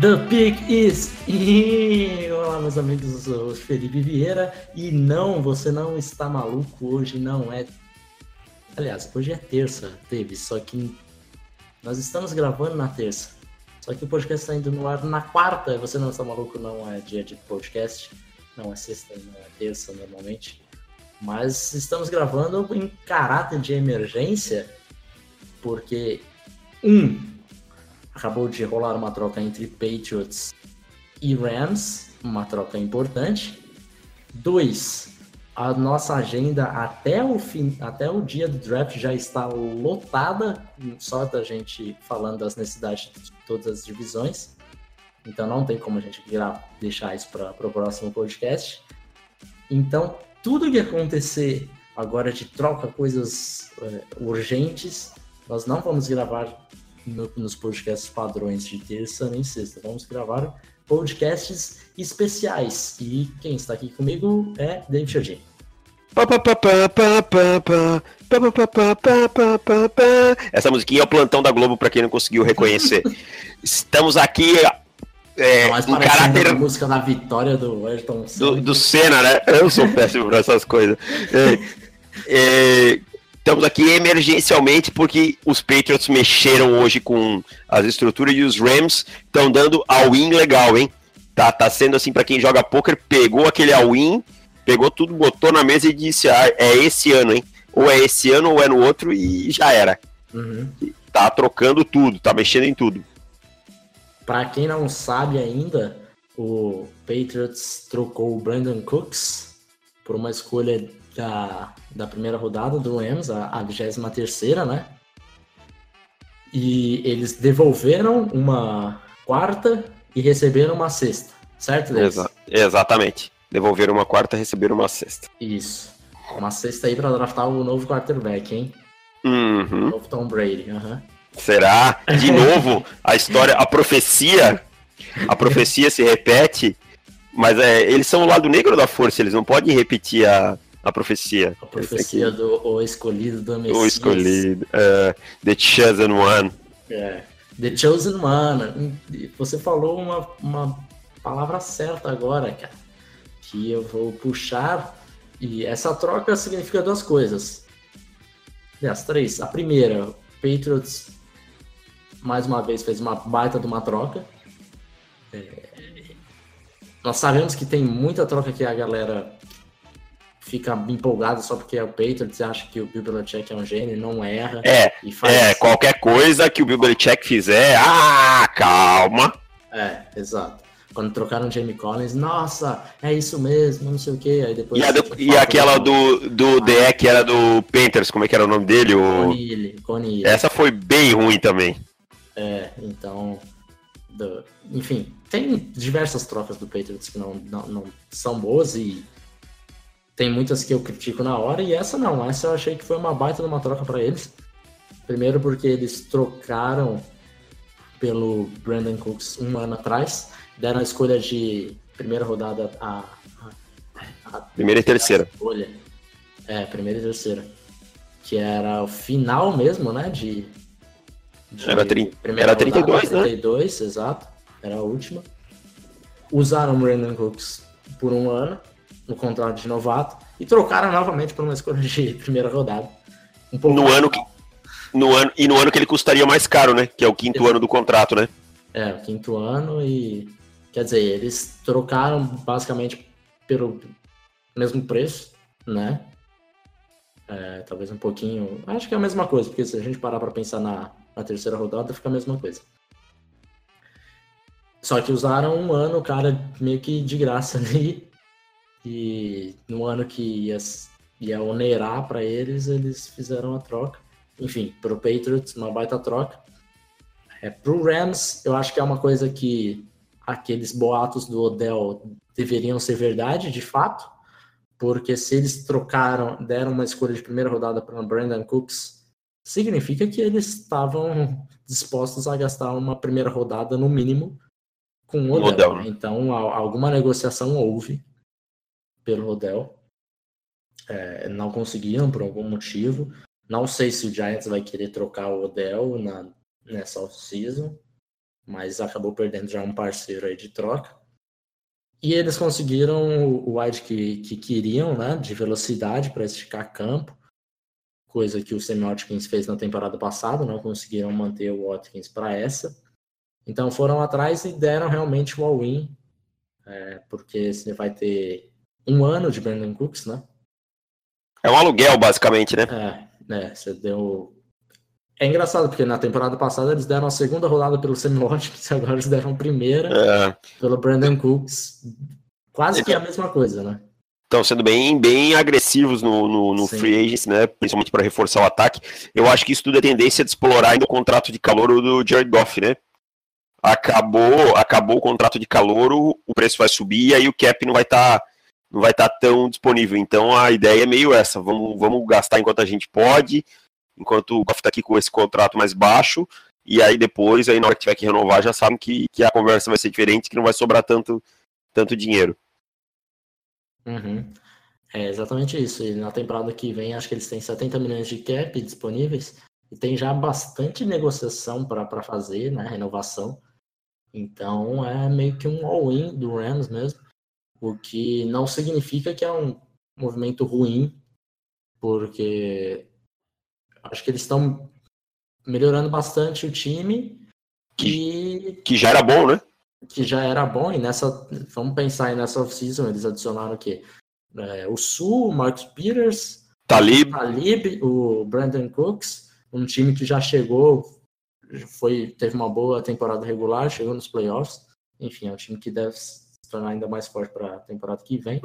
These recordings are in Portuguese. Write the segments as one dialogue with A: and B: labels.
A: The pick is in. Olá, meus amigos, eu sou Felipe Vieira. E não, você não está maluco. Hoje não é. Aliás, hoje é terça, teve, só que nós estamos gravando na terça. Só que o podcast está indo no ar na quarta. Você não está maluco, não é dia de podcast. Não é sexta, não é terça normalmente. Mas estamos gravando em caráter de emergência, porque um, acabou de rolar uma troca entre Patriots e Rams, uma troca importante. Dois, a nossa agenda até o fim, até o dia do draft já está lotada, só da gente falando das necessidades de todas as divisões. Então não tem como a gente virar, deixar isso para o próximo podcast. Então, tudo que acontecer agora de troca, coisas é, urgentes, nós não vamos gravar no, nos podcasts padrões de terça nem sexta. Vamos gravar podcasts especiais. E quem está aqui comigo é David Chodin.
B: Essa musiquinha é o plantão da Globo para quem não conseguiu reconhecer. Estamos aqui
A: é, tá um caráter a música da vitória do Ayrton
B: Senna. Do, do Senna, né? Eu sou péssimo para essas coisas. É, é, Estamos aqui emergencialmente porque os Patriots mexeram hoje com as estruturas e os Rams estão dando all-in legal, hein? Tá, tá sendo assim para quem joga poker, pegou aquele all-in, pegou tudo, botou na mesa e disse: ah, é esse ano, hein? Ou é esse ano ou é no outro e já era. Uhum. Tá trocando tudo, tá mexendo em tudo.
A: Para quem não sabe ainda, o Patriots trocou o Brandon Cooks por uma escolha da, da primeira rodada do Rams, a, a 23 né? E eles devolveram uma quarta e receberam uma sexta, certo?
B: Exa exatamente. Devolveram uma quarta e receberam uma sexta.
A: Isso. Uma sexta aí para draftar o novo quarterback, hein?
B: Uhum.
A: O novo Tom Brady. Uhum.
B: Será? De novo, a história, a profecia, a profecia se repete, mas é, eles são o lado negro da força, eles não podem repetir a, a profecia.
A: A profecia do o escolhido do Messias.
B: O escolhido. Uh, the Chosen One.
A: É. The Chosen One. Você falou uma, uma palavra certa agora, cara. Que eu vou puxar. E essa troca significa duas coisas. Aliás, três. A primeira, Patriots mais uma vez fez uma baita de uma troca. É... Nós sabemos que tem muita troca que a galera fica empolgado só porque é o Patriots e acha que o Bill Belichick é um gênio, não erra.
B: É, é qualquer coisa que o Bill Belichick fizer, ah, calma.
A: É, exato. Quando trocaram o Jamie Collins, nossa, é isso mesmo, não sei o que. Aí depois.
B: E, a do, e aquela do, do ah, DE que era do Panthers, como é que era o nome dele? O...
A: Conille, Conille.
B: Essa foi bem ruim também.
A: É, então. Do... Enfim, tem diversas trocas do Patriots que não, não, não são boas e tem muitas que eu critico na hora e essa não. Essa eu achei que foi uma baita de uma troca para eles. Primeiro porque eles trocaram pelo Brandon Cooks um ano atrás, deram a escolha de primeira rodada a,
B: a, a primeira e terceira.
A: Escolha. É, primeira e terceira. Que era o final mesmo, né? De.
B: de era, tri, era 32, rodada,
A: né? 32, exato. Era a última. Usaram o Brandon Cooks por um ano no contrato de novato e trocaram novamente por uma escolha de primeira rodada.
B: Um no ano que no ano e no ano que ele custaria mais caro, né? Que é o quinto Exato. ano do contrato, né?
A: É, o quinto ano e quer dizer, eles trocaram basicamente pelo mesmo preço, né? É, talvez um pouquinho. Acho que é a mesma coisa, porque se a gente parar para pensar na, na terceira rodada, fica a mesma coisa. Só que usaram um ano, cara, meio que de graça ali. E no ano que ia, ia onerar para eles, eles fizeram a troca. Enfim, para o Patriots, uma baita troca. É, para o Rams, eu acho que é uma coisa que aqueles boatos do Odell deveriam ser verdade, de fato, porque se eles trocaram, deram uma escolha de primeira rodada para Brandon Cooks significa que eles estavam dispostos a gastar uma primeira rodada no mínimo com o Odell. Odell né? Então, alguma negociação houve pelo Odell. É, não conseguiram por algum motivo. Não sei se o Giants vai querer trocar o Odell na, nessa off-season, mas acabou perdendo já um parceiro aí de troca. E eles conseguiram o wide que, que queriam, né, de velocidade para esticar campo, coisa que o Sammy Watkins fez na temporada passada, não conseguiram manter o Watkins para essa. Então foram atrás e deram realmente o all-in, é, porque você vai ter um ano de Brandon Cooks, né?
B: É um aluguel, basicamente, né?
A: É, é você deu. É engraçado, porque na temporada passada eles deram a segunda rodada pelo Sammy Watkins, agora eles deram a primeira é. pelo Brandon Cooks. Quase que a mesma coisa, né?
B: Estão sendo bem, bem agressivos no, no, no free agents, né? Principalmente para reforçar o ataque. Eu acho que isso tudo é tendência de explorar ainda o contrato de calor do Jared Goff, né? Acabou, acabou o contrato de calor, o preço vai subir e aí o cap não vai estar tá não vai estar tá tão disponível. Então a ideia é meio essa: vamos, vamos gastar enquanto a gente pode, enquanto o Goff está aqui com esse contrato mais baixo, e aí depois, aí na hora que tiver que renovar, já sabem que, que a conversa vai ser diferente, que não vai sobrar tanto, tanto dinheiro.
A: Uhum. É exatamente isso. E na temporada que vem, acho que eles têm 70 milhões de cap disponíveis e tem já bastante negociação para fazer, né? Renovação. Então é meio que um all-in do Rams mesmo o que não significa que é um movimento ruim, porque acho que eles estão melhorando bastante o time
B: que que já era bom, né?
A: Que já era bom e nessa vamos pensar aí nessa off-season eles adicionaram o quê? É, o Sul, o Marcus Peters,
B: Talib.
A: Talib, o Brandon Cooks, um time que já chegou, foi teve uma boa temporada regular, chegou nos playoffs. Enfim, é um time que deve tornar ainda mais forte para a temporada que vem.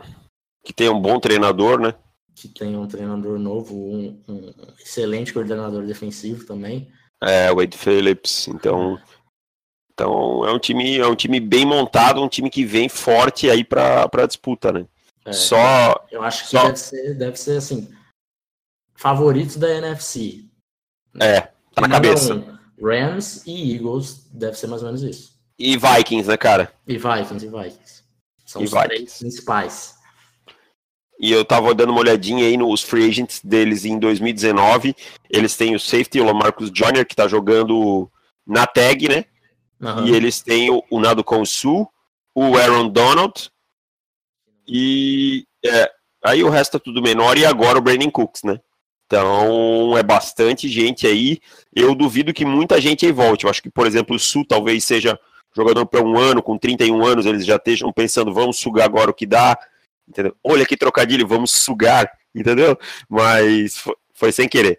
B: Que tem um bom treinador, né?
A: Que tem um treinador novo, um, um excelente coordenador defensivo também.
B: É, o Wade Phillips. Então, então é um time, é um time bem montado, um time que vem forte aí para a disputa, né?
A: É, só. Eu acho que só... deve, ser, deve ser assim. Favoritos da NFC.
B: É, tá na cabeça. Um,
A: Rams e Eagles deve ser mais ou menos isso.
B: E Vikings, né, cara?
A: E Vikings, e Vikings. São e os Vikings. três principais.
B: E eu tava dando uma olhadinha aí nos free agents deles em 2019. Eles têm o safety, o Lamarcus Jr., que tá jogando na tag, né? Uhum. E eles têm o, o Nado Consul, o Aaron Donald. E é, aí o resto é tudo menor. E agora o Brandon Cooks, né? Então é bastante gente aí. Eu duvido que muita gente aí volte. Eu acho que, por exemplo, o Sul talvez seja jogador para um ano, com 31 anos, eles já estejam pensando, vamos sugar agora o que dá, entendeu? Olha que trocadilho, vamos sugar, entendeu? Mas foi, foi sem querer.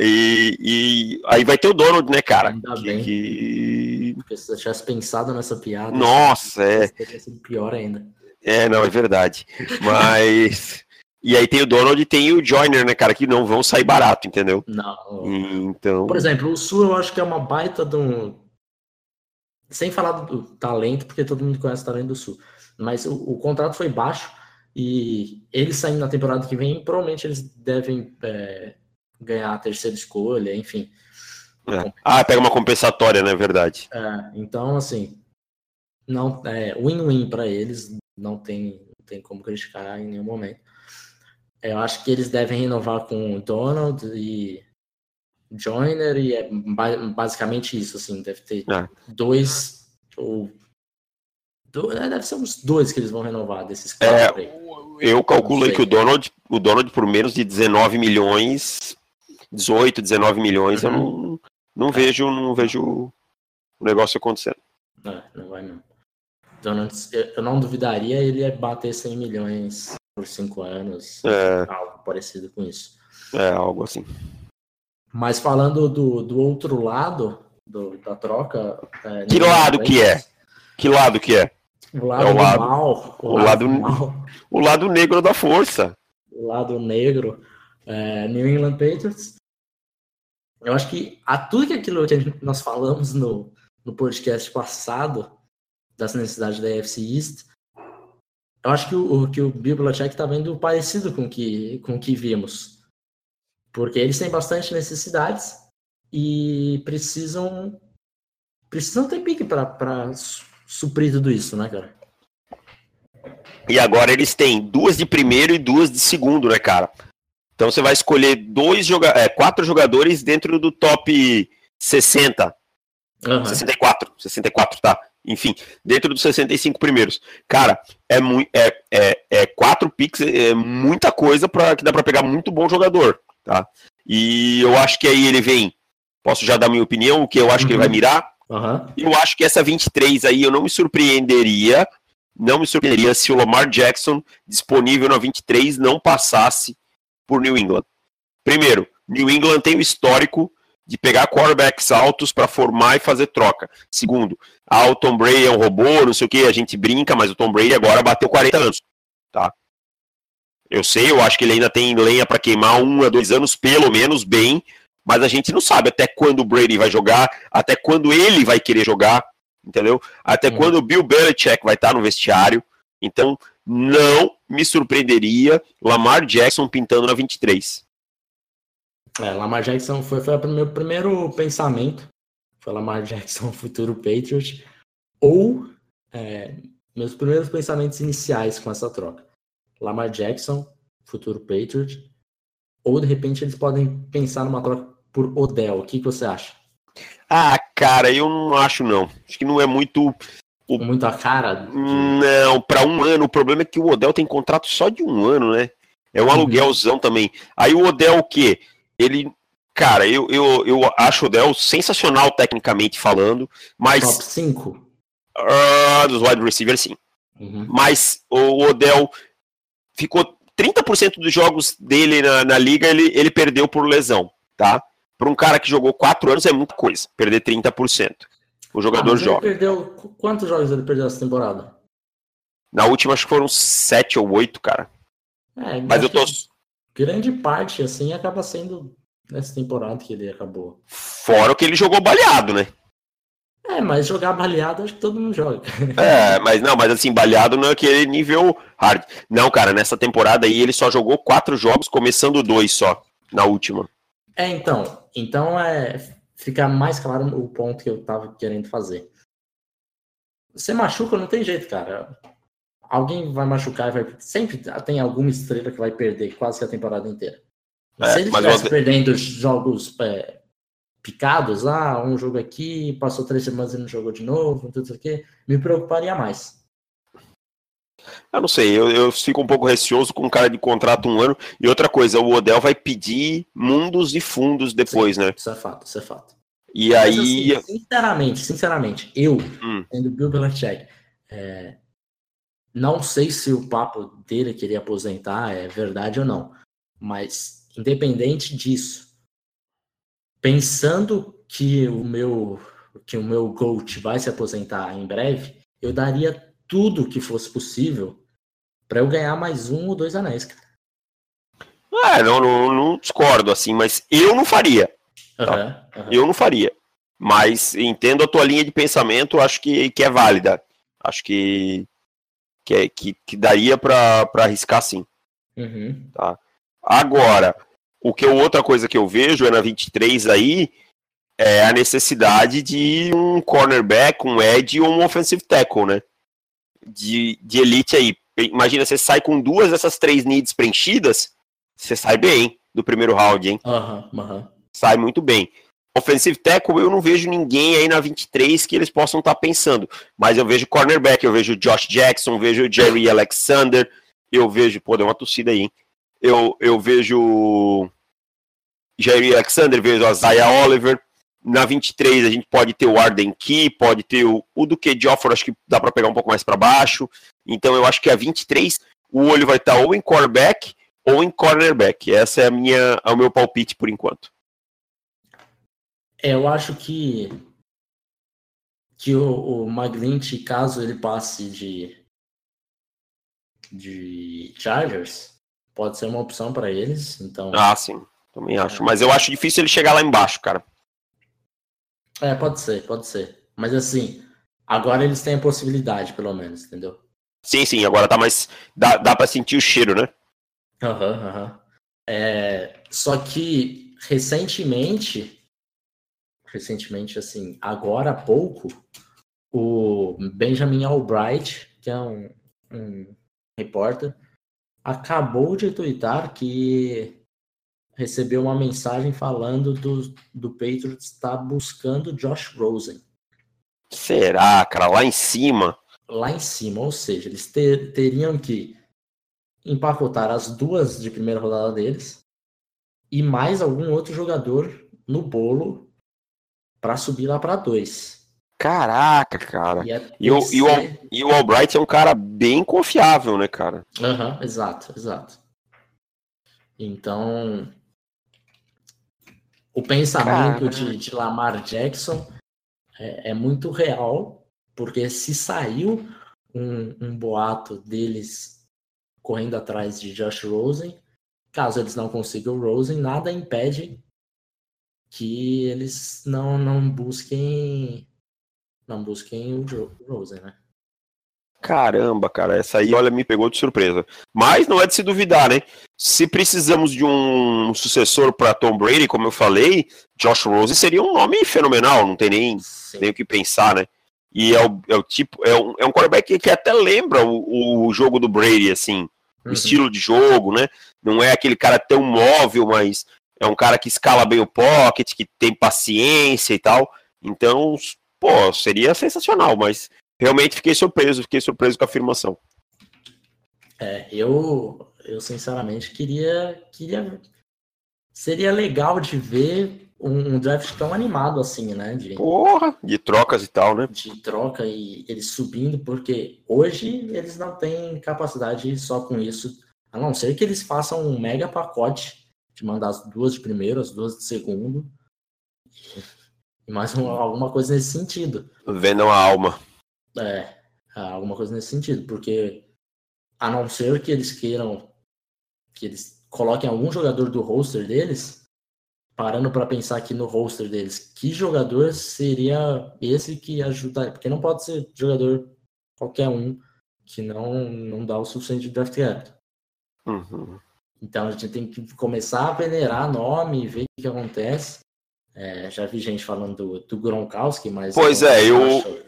B: E, e, aí vai ter o Donald, né, cara?
A: Ainda que, bem. Que... Porque se você tivesse pensado nessa piada,
B: nossa, é.
A: Teria sido pior ainda.
B: É, não, é verdade. Mas. e aí tem o Donald e tem o Joyner, né, cara, que não vão sair barato, entendeu?
A: Não.
B: Então.
A: Por exemplo, o Sul eu acho que é uma baita de um sem falar do talento, porque todo mundo conhece o talento do Sul. Mas o, o contrato foi baixo e eles saindo na temporada que vem, provavelmente eles devem é, ganhar a terceira escolha, enfim.
B: É. Ah, pega uma compensatória, né? Verdade.
A: É, então, assim, não é win-win para eles, não tem, não tem como criticar em nenhum momento. Eu acho que eles devem renovar com o Donald e Joiner e é basicamente isso, assim, deve ter é. dois ou é, deve ser uns dois que eles vão renovar desses
B: quatro. É, eu calculei que o Donald, o Donald por menos de 19 milhões, 18, 19 milhões, uhum. eu não, não vejo, não vejo o negócio acontecendo.
A: É, não vai não. Donald, eu não duvidaria ele bater 100 milhões por 5 anos, é. algo parecido com isso.
B: É, algo assim.
A: Mas falando do, do outro lado do, da troca.
B: É, que lado que é? Que lado que é?
A: O lado, é o lado mal.
B: O, o lado, lado o lado negro da força.
A: O lado negro. É, New England Patriots. Eu acho que a tudo que aquilo que nós falamos no, no podcast passado das necessidades da AFC East, eu acho que o, que o Belichick está vendo parecido com que, com o que vimos porque eles têm bastante necessidades e precisam precisam ter pique para suprir tudo isso, né, cara?
B: E agora eles têm duas de primeiro e duas de segundo, né, cara? Então você vai escolher dois joga é, quatro jogadores dentro do top 60. Uhum. 64, 64, tá? Enfim, dentro dos 65 primeiros. Cara, é, muito, é, é, é quatro picks, é muita coisa para que dá para pegar muito bom jogador, tá? E eu acho que aí ele vem. Posso já dar minha opinião, o que eu acho uhum. que ele vai uhum. mirar?
A: Uhum.
B: Eu acho que essa 23 aí eu não me surpreenderia, não me surpreenderia se o Lamar Jackson disponível na 23 não passasse por New England. Primeiro, New England tem o histórico de pegar quarterbacks altos para formar e fazer troca. Segundo, ah, o Tom Brady é um robô, não sei o que, a gente brinca, mas o Tom Brady agora bateu 40 anos, tá? Eu sei, eu acho que ele ainda tem lenha para queimar um a dois anos, pelo menos, bem, mas a gente não sabe até quando o Brady vai jogar, até quando ele vai querer jogar, entendeu? Até quando o Bill Belichick vai estar no vestiário. Então, não me surpreenderia Lamar Jackson pintando na 23.
A: É, Lamar Jackson foi, foi o meu primeiro pensamento. Foi Lamar Jackson, futuro Patriot. Ou é, meus primeiros pensamentos iniciais com essa troca. Lamar Jackson, futuro Patriot. Ou de repente eles podem pensar numa troca por Odell. O que, que você acha?
B: Ah, cara, eu não acho não. Acho que não é muito.
A: O... Muito a cara?
B: De... Não, para um ano. O problema é que o Odell tem contrato só de um ano, né? É um uhum. aluguelzão também. Aí o Odell o quê? Ele. Cara, eu, eu, eu acho o Odell sensacional tecnicamente falando, mas.
A: Top 5? Uh,
B: ah, dos wide receivers, sim. Uhum. Mas o Odell ficou 30% dos jogos dele na, na liga ele, ele perdeu por lesão, tá? Para um cara que jogou quatro anos é muita coisa, perder 30%. O jogador ah, joga.
A: perdeu. Quantos jogos ele perdeu essa temporada?
B: Na última, acho que foram sete ou oito, cara.
A: É, mas eu tô. Grande parte, assim, acaba sendo nessa temporada que ele acabou.
B: Fora o que ele jogou baleado, né?
A: É, mas jogar baleado acho que todo mundo joga.
B: É, mas não, mas assim, baleado não é aquele nível hard. Não, cara, nessa temporada aí ele só jogou quatro jogos, começando dois só, na última.
A: É, então. Então é. Fica mais claro o ponto que eu tava querendo fazer. Você machuca, não tem jeito, cara. Alguém vai machucar, vai... sempre tem alguma estrela que vai perder quase que a temporada inteira. É, Se ele estivesse perdendo jogos é, picados, ah, um jogo aqui, passou três semanas e não jogou de novo, tudo isso aqui, me preocuparia mais.
B: Eu não sei, eu, eu, fico um pouco receoso com um cara de contrato um ano. E outra coisa, o Odell vai pedir mundos e fundos depois,
A: Sim,
B: né?
A: Isso é fato, isso é fato.
B: E Mas, aí.
A: Assim, sinceramente, sinceramente, eu, hum. sendo Bill Belichick, é, não sei se o papo dele queria aposentar é verdade ou não. Mas, independente disso, pensando que o meu que o meu GOAT vai se aposentar em breve, eu daria tudo que fosse possível para eu ganhar mais um ou dois anéis, cara.
B: É, não, não, não discordo, assim, mas eu não faria. Tá? Uhum, uhum. Eu não faria. Mas entendo a tua linha de pensamento, acho que, que é válida. Acho que, que, é, que, que daria para arriscar sim.
A: Uhum.
B: Tá? Agora, o que outra coisa que eu vejo é na 23 aí é a necessidade de um cornerback, um edge ou um offensive tackle, né? de, de elite aí. Imagina, você sai com duas dessas três needs preenchidas, você sai bem do primeiro round, hein?
A: Uhum, uhum.
B: Sai muito bem. Offensive tackle, eu não vejo ninguém aí na 23 que eles possam estar tá pensando. Mas eu vejo cornerback, eu vejo Josh Jackson, vejo Jerry Alexander, eu vejo, pô, deu uma tossida aí, hein? Eu, eu vejo Jerry Alexander, vejo a Zaya Oliver, na 23 a gente pode ter o Arden Key, pode ter o, o Duque Joffre, acho que dá para pegar um pouco mais para baixo. Então eu acho que a 23 o olho vai estar tá ou em quarterback ou em cornerback. Essa é a minha, é o meu palpite por enquanto.
A: É, eu acho que que o, o Maglint, caso ele passe de de Chargers, pode ser uma opção para eles. Então.
B: Ah, sim. Também acho. Mas eu acho difícil ele chegar lá embaixo, cara.
A: É, pode ser, pode ser. Mas assim, agora eles têm a possibilidade, pelo menos, entendeu?
B: Sim, sim, agora tá mais. Dá, dá pra sentir o cheiro, né?
A: Aham, uhum, aham. Uhum. É, só que recentemente recentemente, assim, agora há pouco, o Benjamin Albright, que é um, um repórter, acabou de twittar que recebeu uma mensagem falando do, do Patriots estar buscando Josh Rosen.
B: Será, cara? Lá em cima?
A: Lá em cima, ou seja, eles ter, teriam que empacotar as duas de primeira rodada deles e mais algum outro jogador no bolo para subir lá para dois.
B: Caraca, cara. E, é e, o, e, o, e o Albright é um cara bem confiável, né, cara?
A: Aham, uhum, exato, exato. Então, o pensamento de, de, Lamar Jackson é, é, muito real, porque se saiu um, um boato deles correndo atrás de Josh Rosen, caso eles não consigam o Rosen, nada impede que eles não, não busquem não busquem o Rosen, né?
B: Caramba, cara, essa aí, olha, me pegou de surpresa. Mas não é de se duvidar, né? Se precisamos de um sucessor para Tom Brady, como eu falei, Josh Rosen seria um nome fenomenal, não tem nem, nem o que pensar, né? E é o, é o tipo, é um, é um quarterback que, que até lembra o, o jogo do Brady, assim, uhum. o estilo de jogo, né? Não é aquele cara tão móvel, mas é um cara que escala bem o pocket, que tem paciência e tal. Então, pô, seria sensacional, mas realmente fiquei surpreso, fiquei surpreso com a afirmação.
A: É, eu, eu sinceramente queria, queria, seria legal de ver um, um draft tão animado assim, né?
B: De, Porra, de trocas e tal, né?
A: De troca e eles subindo, porque hoje eles não têm capacidade só com isso, a não ser que eles façam um mega pacote de mandar as duas de primeiro, as duas de segundo. E mais alguma coisa nesse sentido.
B: Vendam a alma.
A: É, alguma coisa nesse sentido, porque a não ser que eles queiram que eles coloquem algum jogador do roster deles, parando para pensar aqui no roster deles, que jogador seria esse que ajudaria? Porque não pode ser jogador qualquer um que não, não dá o suficiente de draft capital.
B: Uhum.
A: Então a gente tem que começar a venerar nome, ver o que acontece. É, já vi gente falando do, do Gronkowski, mas.
B: Pois é, eu, acho...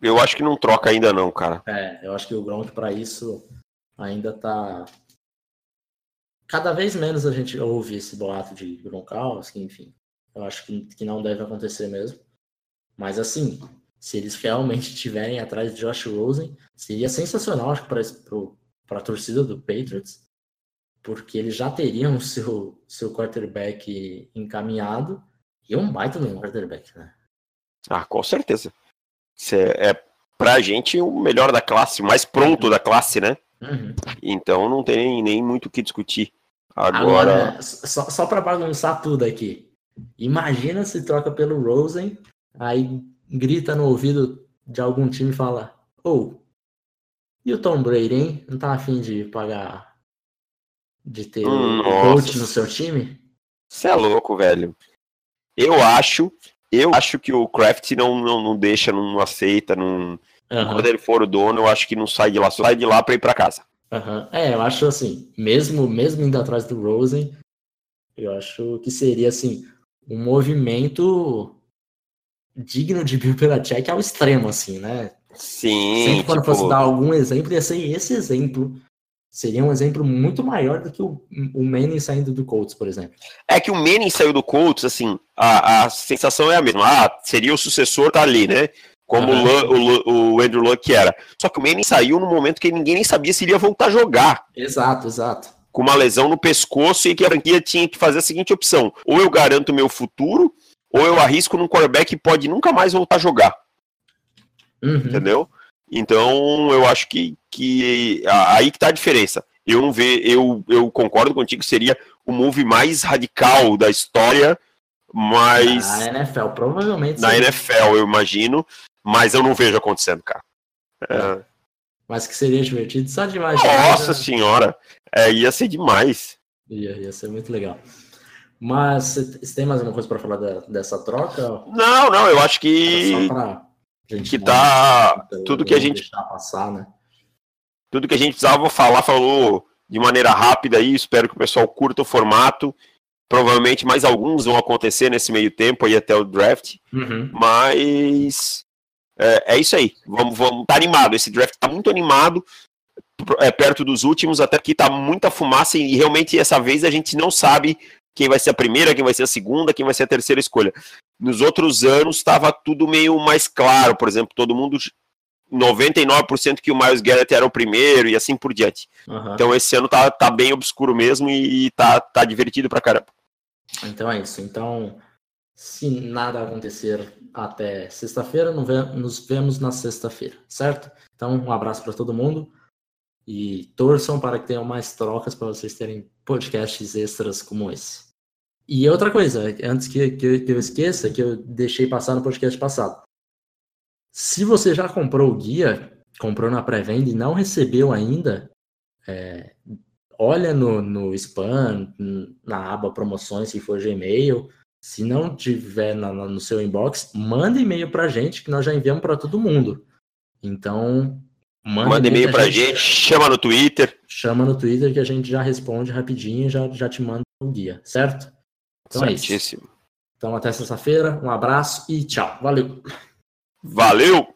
B: eu acho que não troca ainda, não, cara.
A: É, eu acho que o Gronk, para isso, ainda tá. Cada vez menos a gente ouve esse boato de Gronkowski, enfim. Eu acho que, que não deve acontecer mesmo. Mas, assim, se eles realmente estiverem atrás de Josh Rosen, seria sensacional, acho que para a torcida do Patriots, porque eles já teriam seu, seu quarterback encaminhado e um baita no quarterback, né?
B: Ah, com certeza. É, é pra gente o melhor da classe, o mais pronto da classe, né?
A: Uhum.
B: Então não tem nem, muito o que discutir. Agora,
A: Agora só, só para bagunçar tudo aqui. Imagina se troca pelo Rosen, aí grita no ouvido de algum time e fala: Ô, oh, e o Tom Brady, hein? Não tá afim de pagar. de ter hum, o coach no seu time?
B: Você é louco, velho. Eu acho, eu acho que o Kraft não, não, não deixa, não aceita, não. Uhum. Quando ele for o dono, eu acho que não sai de lá, só sai de lá para ir para casa.
A: Uhum. É, eu acho assim, mesmo, mesmo indo atrás do Rosen, eu acho que seria assim, um movimento digno de Bill Belichick ao extremo, assim, né?
B: Sim.
A: Sempre quando tipo... fosse dar algum exemplo, ia ser esse exemplo seria um exemplo muito maior do que o, o Manning saindo do Colts, por exemplo.
B: É que o Manning saiu do Colts, assim, a, a sensação é a mesma. Ah, seria o sucessor, tá ali, né? Como uhum. o, o, Andrew Luck era. Só que o Manning saiu no momento que ninguém nem sabia se iria voltar a jogar.
A: Exato, exato.
B: Com uma lesão no pescoço e que a franquia tinha que fazer a seguinte opção: ou eu garanto meu futuro, ou eu arrisco num quarterback que pode nunca mais voltar a jogar.
A: Uhum.
B: Entendeu? Então, eu acho que, que aí que tá a diferença. Eu não vejo, eu, eu concordo contigo que seria o move mais radical da história, mas.
A: Na NFL, provavelmente.
B: Na seria. NFL, eu imagino, mas eu não vejo acontecendo, cara.
A: É. Mas que seria divertido só de
B: imaginar. Nossa já... senhora, é, ia ser demais.
A: Ia, ia ser muito legal. Mas você tem mais alguma coisa para falar da, dessa troca?
B: Não, não, eu acho que. Só pra que tá tudo que a gente
A: passar, né?
B: Tudo que a gente precisava falar falou de maneira rápida aí, espero que o pessoal curta o formato Provavelmente mais alguns vão acontecer nesse meio tempo aí até o draft.
A: Uhum.
B: Mas é, é, isso aí. Vamos, vamos. Tá animado. Esse draft tá muito animado. É, perto dos últimos, até que tá muita fumaça e realmente essa vez a gente não sabe quem vai ser a primeira, quem vai ser a segunda, quem vai ser a terceira escolha. Nos outros anos estava tudo meio mais claro, por exemplo, todo mundo 99% que o Miles Garrett era o primeiro e assim por diante.
A: Uhum.
B: Então esse ano tá, tá bem obscuro mesmo e, e tá, tá divertido pra caramba.
A: Então é isso. Então, se nada acontecer até sexta-feira, nos vemos na sexta-feira, certo? Então, um abraço para todo mundo e torçam para que tenham mais trocas para vocês terem podcasts extras como esse. E outra coisa, antes que, que, que eu esqueça, que eu deixei passar no podcast passado. Se você já comprou o guia, comprou na pré-venda e não recebeu ainda, é, olha no, no spam, na aba promoções, se for Gmail. Se não tiver na, no seu inbox, manda e-mail para a gente que nós já enviamos para todo mundo. Então,
B: manda, manda e-mail para a gente, gente, chama no Twitter.
A: Chama no Twitter que a gente já responde rapidinho e já, já te manda o guia, certo?
B: Então Certíssimo. é
A: isso. Então até sexta-feira, um abraço e tchau. Valeu!
B: Valeu!